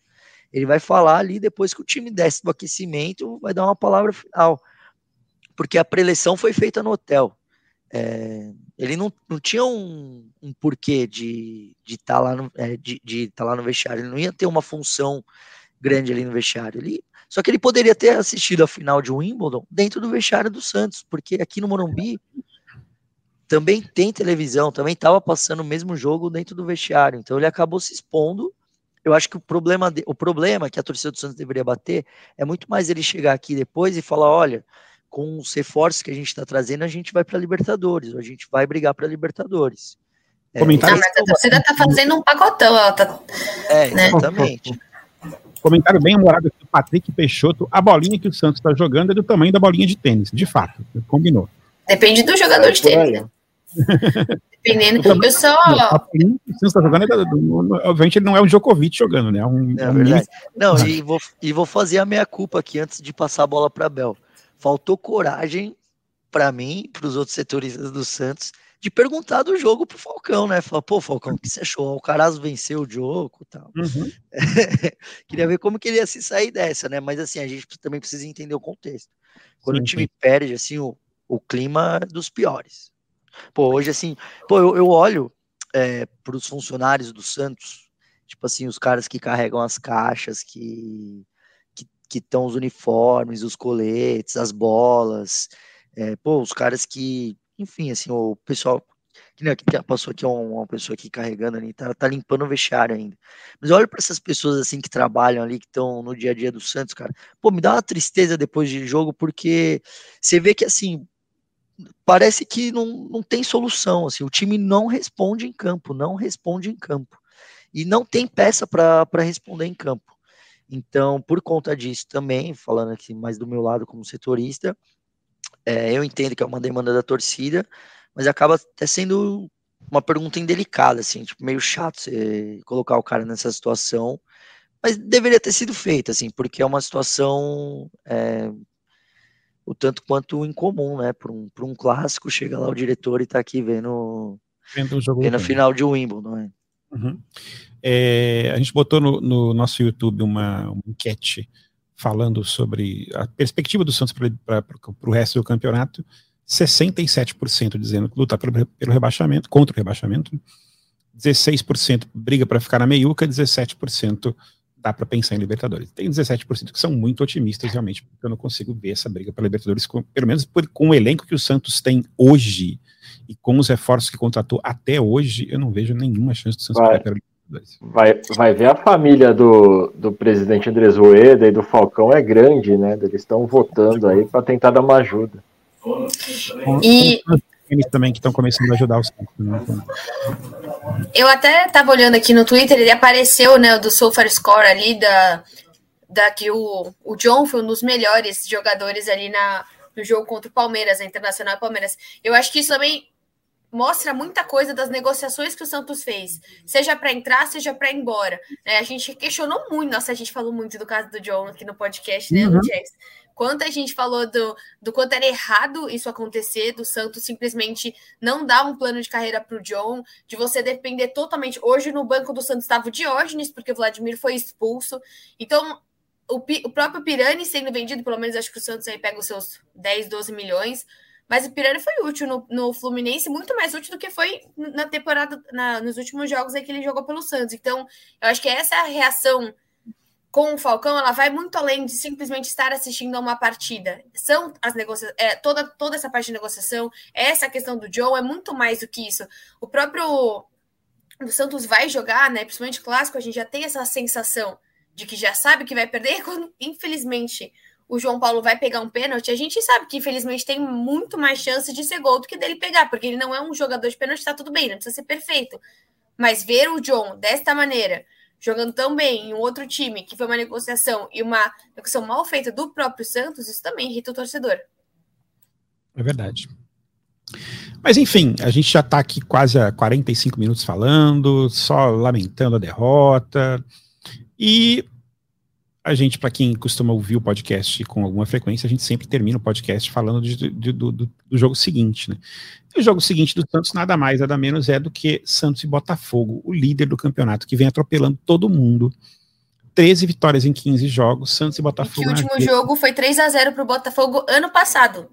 Ele vai falar ali depois que o time desce do aquecimento, vai dar uma palavra final. Porque a preleção foi feita no hotel. É, ele não, não tinha um, um porquê de estar tá lá, no, é, de, de tá lá no vestiário, ele não ia ter uma função grande ali no vestiário. Ele, só que ele poderia ter assistido a final de Wimbledon dentro do vestiário do Santos, porque aqui no Morumbi também tem televisão, também estava passando o mesmo jogo dentro do vestiário, então ele acabou se expondo. Eu acho que o problema, de, o problema que a torcida do Santos deveria bater é muito mais ele chegar aqui depois e falar: olha, com os reforços que a gente está trazendo, a gente vai para Libertadores, a gente vai brigar para Libertadores. É, Comentário... mas a torcida está fazendo um pacotão, ela tá. É, né? exatamente. Né? Comentário bem humorado aqui do Patrick Peixoto. A bolinha que o Santos está jogando é do tamanho da bolinha de tênis, de fato. Combinou. Depende do jogador de tênis. Né? Dependendo. Eu só. O Santos está jogando, é obviamente, ele não é o Djokovic jogando, né? É um, é um Não, e vou, e vou fazer a minha culpa aqui antes de passar a bola para Bel faltou coragem para mim, para os outros setoristas do Santos, de perguntar do jogo pro Falcão, né? Falar, pô, Falcão, o que você achou? O Caraz venceu o jogo e tal. Uhum. Queria ver como que ele ia se sair dessa, né? Mas assim, a gente também precisa entender o contexto. Quando sim, o time sim. perde, assim, o, o clima é dos piores. Pô, hoje, assim, pô, eu, eu olho é, para os funcionários do Santos, tipo assim, os caras que carregam as caixas, que que estão os uniformes, os coletes, as bolas, é, pô, os caras que, enfim, assim, o pessoal que, né, que passou aqui uma pessoa aqui carregando ali, tá, tá limpando o vestiário ainda. Mas olha para essas pessoas assim que trabalham ali, que estão no dia a dia do Santos, cara. Pô, me dá uma tristeza depois de jogo, porque você vê que assim, parece que não, não tem solução, assim, o time não responde em campo, não responde em campo. E não tem peça para responder em campo. Então, por conta disso também, falando aqui mais do meu lado como setorista, é, eu entendo que é uma demanda da torcida, mas acaba até sendo uma pergunta indelicada, assim, tipo, meio chato você colocar o cara nessa situação, mas deveria ter sido feita, assim, porque é uma situação é, o tanto quanto incomum, né, para um, um clássico, chega lá o diretor e tá aqui vendo, vendo, o jogo vendo a final de Wimbledon, né? Uhum. É, a gente botou no, no nosso YouTube uma, uma, enquete falando sobre a perspectiva do Santos para o resto do campeonato. 67% dizendo que lutar pelo, pelo rebaixamento, contra o rebaixamento. 16% briga para ficar na meiuca, 17% dá para pensar em Libertadores. Tem 17% que são muito otimistas, realmente, porque eu não consigo ver essa briga para Libertadores, com, pelo menos por, com o elenco que o Santos tem hoje e com os reforços que contratou até hoje, eu não vejo nenhuma chance do Santos vai, vai, vai ver a família do, do presidente Andrés Rueda e do Falcão é grande, né? Eles estão votando aí para tentar dar uma ajuda. E eles também que estão começando a ajudar os né? Eu até estava olhando aqui no Twitter, ele apareceu, né, do Sofa Score ali da da que o, o John foi um dos melhores jogadores ali na, no jogo contra o Palmeiras, a Internacional Palmeiras. Eu acho que isso também mostra muita coisa das negociações que o Santos fez, seja para entrar, seja para ir embora. É, a gente questionou muito, nossa, a gente falou muito do caso do John aqui no podcast, né, uhum. Quanto a gente falou do, do quanto era errado isso acontecer, do Santos simplesmente não dar um plano de carreira para o John, de você depender totalmente. Hoje no banco do Santos estava o Diógenes, porque o Vladimir foi expulso. Então, o, o próprio Pirani sendo vendido, pelo menos acho que o Santos aí pega os seus 10, 12 milhões. Mas o Pirani foi útil no, no, Fluminense, muito mais útil do que foi na temporada, na, nos últimos jogos que ele jogou pelo Santos. Então, eu acho que essa reação com o Falcão, ela vai muito além de simplesmente estar assistindo a uma partida. São as negociações, é, toda, toda essa parte de negociação, essa questão do Joe é muito mais do que isso. O próprio o Santos vai jogar, né? Principalmente clássico, a gente já tem essa sensação de que já sabe que vai perder. Quando, infelizmente, o João Paulo vai pegar um pênalti, a gente sabe que, infelizmente, tem muito mais chance de ser gol do que dele pegar, porque ele não é um jogador de pênalti, tá tudo bem, não precisa ser perfeito. Mas ver o John desta maneira, jogando tão bem em um outro time, que foi uma negociação e uma negociação mal feita do próprio Santos, isso também irrita o torcedor. É verdade. Mas enfim, a gente já está aqui quase há 45 minutos falando, só lamentando a derrota. E a gente, para quem costuma ouvir o podcast com alguma frequência, a gente sempre termina o podcast falando de, de, do, do, do, jogo seguinte, né? E o jogo seguinte do Santos nada mais, nada menos é do que Santos e Botafogo, o líder do campeonato, que vem atropelando todo mundo. 13 vitórias em 15 jogos, Santos e Botafogo. E que o último jogo foi 3 a 0 para o Botafogo ano passado.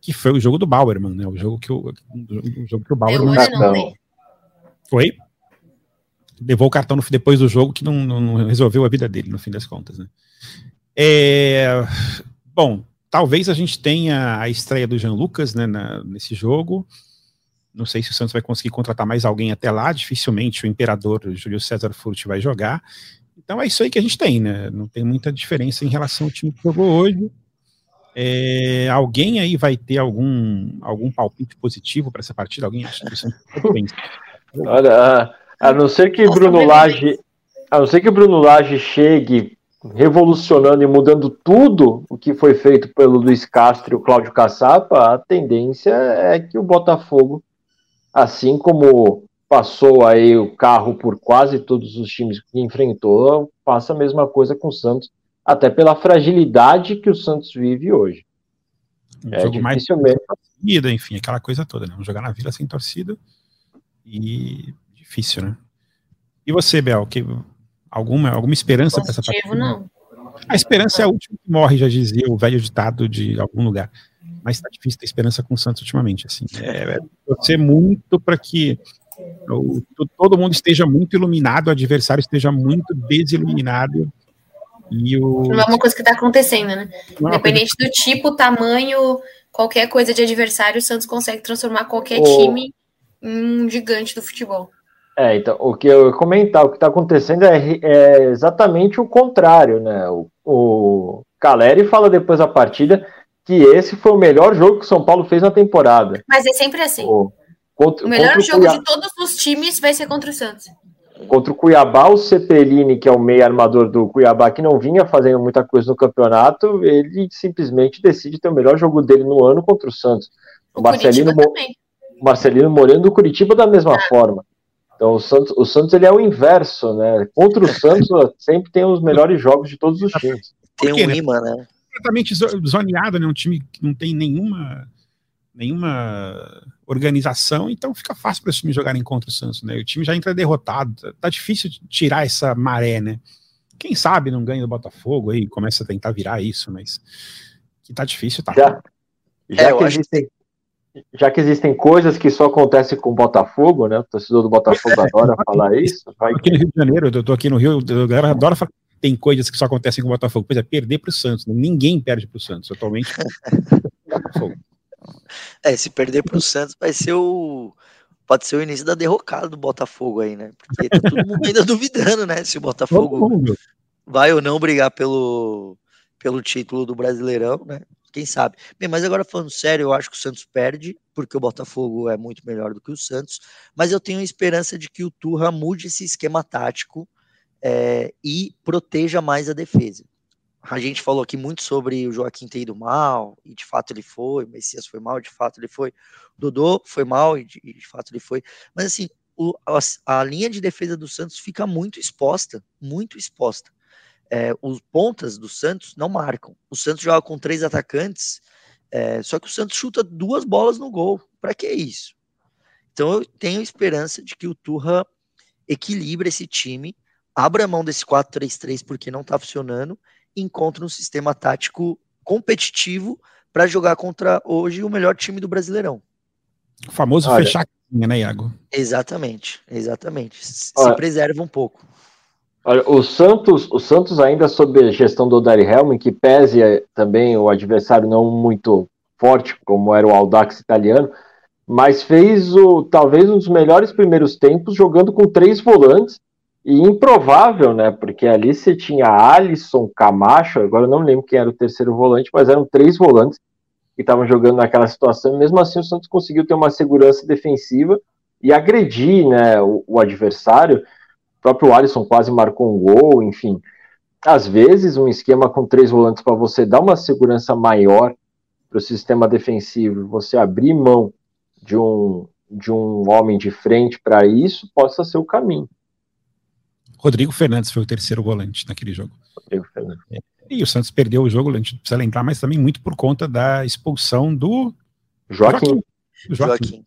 Que foi o jogo do Bauerman, né? O jogo que o, o jogo que o Bauerman. Não, não, não. Foi? Levou o cartão no, depois do jogo que não, não, resolveu a vida dele, no fim das contas. Né? É, bom, talvez a gente tenha a estreia do Jean Lucas né, na, nesse jogo. Não sei se o Santos vai conseguir contratar mais alguém até lá. Dificilmente o imperador Júlio César Furti vai jogar. Então é isso aí que a gente tem, né? Não tem muita diferença em relação ao time que jogou hoje. É, alguém aí vai ter algum, algum palpite positivo para essa partida? Alguém acha que o Santos Olha, a não ser que Bruno Lage, a não ser que Bruno Lage chegue revolucionando e mudando tudo o que foi feito pelo Luiz Castro e o Cláudio Caçapa, a tendência é que o Botafogo, assim como passou aí o carro por quase todos os times que enfrentou, faça a mesma coisa com o Santos, até pela fragilidade que o Santos vive hoje. Um é jogo mais torcida, enfim, aquela coisa toda, né? Vamos jogar na Vila sem torcida e difícil, né? E você, Bel, que, alguma, alguma esperança para essa partida? Não. A esperança é a última que morre, já dizia o velho ditado de algum lugar. Mas está difícil ter esperança com o Santos ultimamente. Assim. É, é muito para que o, todo mundo esteja muito iluminado, o adversário esteja muito desiluminado. E o... Não é uma coisa que está acontecendo, né? Não é Independente do tipo, tamanho, qualquer coisa de adversário, o Santos consegue transformar qualquer o... time em um gigante do futebol. É, então, o que eu ia comentar, o que está acontecendo é, é, exatamente o contrário, né? O, o Caleri fala depois da partida que esse foi o melhor jogo que o São Paulo fez na temporada. Mas é sempre assim. O, contra, o melhor jogo o de todos os times vai ser contra o Santos. Contra o Cuiabá, o Cepelini, que é o meio armador do Cuiabá, que não vinha fazendo muita coisa no campeonato, ele simplesmente decide ter o melhor jogo dele no ano contra o Santos. O, o Marcelino, Mo Marcelino Moreno do Curitiba da mesma ah. forma. Então o Santos, o Santos ele é o inverso, né? Contra o Santos sempre tem os melhores jogos de todos os times. Tem um né? imã, né? Completamente zoneado, né? Um time que não tem nenhuma nenhuma organização, então fica fácil para os times jogarem contra o Santos, né? O time já entra derrotado, tá, difícil tirar essa maré, né? Quem sabe não ganha do Botafogo aí, começa a tentar virar isso, mas que tá difícil, tá? Já, já é, que existem, já que existem coisas que só acontecem com o Botafogo, né? O torcedor do Botafogo adora falar isso. Vai... Aqui no Rio de Janeiro, eu tô aqui no Rio, a galera adora falar tem coisas que só acontecem com o Botafogo. Pois é, perder para o Santos. Né? Ninguém perde para o Santos atualmente. é, se perder para o Santos vai ser o. Pode ser o início da derrocada do Botafogo aí, né? Porque tá todo mundo ainda duvidando, né? Se o Botafogo vai ou não brigar pelo, pelo título do Brasileirão, né? Quem sabe? Bem, mas agora falando sério, eu acho que o Santos perde, porque o Botafogo é muito melhor do que o Santos, mas eu tenho esperança de que o Turra mude esse esquema tático é, e proteja mais a defesa. A gente falou aqui muito sobre o Joaquim ter ido mal, e de fato ele foi, o Messias foi mal, de fato ele foi, o Dodô foi mal, e de, e de fato ele foi, mas assim, o, a, a linha de defesa do Santos fica muito exposta, muito exposta. É, os pontas do Santos não marcam. O Santos joga com três atacantes, é, só que o Santos chuta duas bolas no gol. Para que isso? Então eu tenho esperança de que o Turra equilibre esse time, abra mão desse 4-3-3 porque não está funcionando, e encontre um sistema tático competitivo para jogar contra hoje o melhor time do Brasileirão. O famoso Olha, fechar né, Iago? Exatamente, exatamente. Se Olha, preserva um pouco. O Santos, o Santos ainda sob a gestão do Dari Helm, que pese também o adversário não muito forte, como era o Audax italiano, mas fez o talvez um dos melhores primeiros tempos jogando com três volantes e improvável, né? Porque ali você tinha Alisson, Camacho, agora eu não lembro quem era o terceiro volante, mas eram três volantes que estavam jogando naquela situação. E mesmo assim, o Santos conseguiu ter uma segurança defensiva e agredir, né, o, o adversário. O próprio Alisson quase marcou um gol, enfim. Às vezes, um esquema com três volantes para você dar uma segurança maior para o sistema defensivo, você abrir mão de um de um homem de frente para isso, possa ser o caminho. Rodrigo Fernandes foi o terceiro volante naquele jogo. Rodrigo Fernandes. É, e o Santos perdeu o jogo, a gente precisa lembrar, mas também muito por conta da expulsão do Joaquim. Joaquim. Joaquim,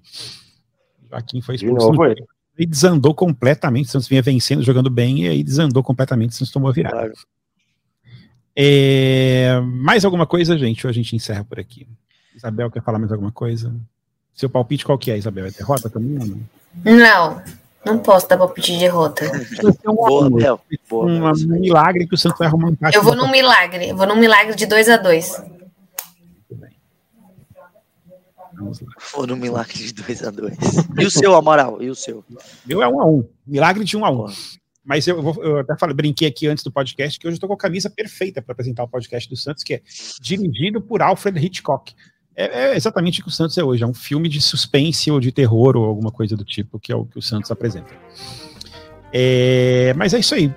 Joaquim foi expulso. De novo, ele. E desandou completamente. O Santos vinha vencendo, jogando bem, e aí desandou completamente. O Santos tomou a virada. Claro. É, mais alguma coisa, gente? Ou a gente encerra por aqui? Isabel quer falar mais alguma coisa? Seu palpite qual que é, Isabel? É derrota também ou não? Não. Não posso dar palpite de derrota. Um boa, Bel. Um milagre que o Santos vai arrumar um Eu vou num milagre. Eu vou num milagre de 2 a 2 Vou num milagre de 2 a 2 E o seu, Amaral? E o seu? Meu é 1 um a 1 um. Milagre de 1 um a 1 um. Mas eu, vou, eu até falei, brinquei aqui antes do podcast que hoje eu estou com a camisa perfeita para apresentar o podcast do Santos, que é dirigido por Alfred Hitchcock. É, é, exatamente o que o Santos é hoje, é um filme de suspense ou de terror ou alguma coisa do tipo, que é o que o Santos apresenta. É, mas é isso aí.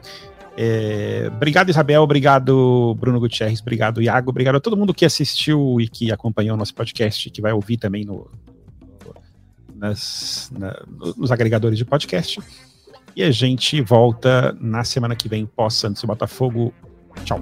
É, obrigado, Isabel. Obrigado, Bruno Gutierrez. Obrigado, Iago. Obrigado a todo mundo que assistiu e que acompanhou o nosso podcast, que vai ouvir também no, nas, na, nos agregadores de podcast. E a gente volta na semana que vem, pós Santos e Botafogo. Tchau.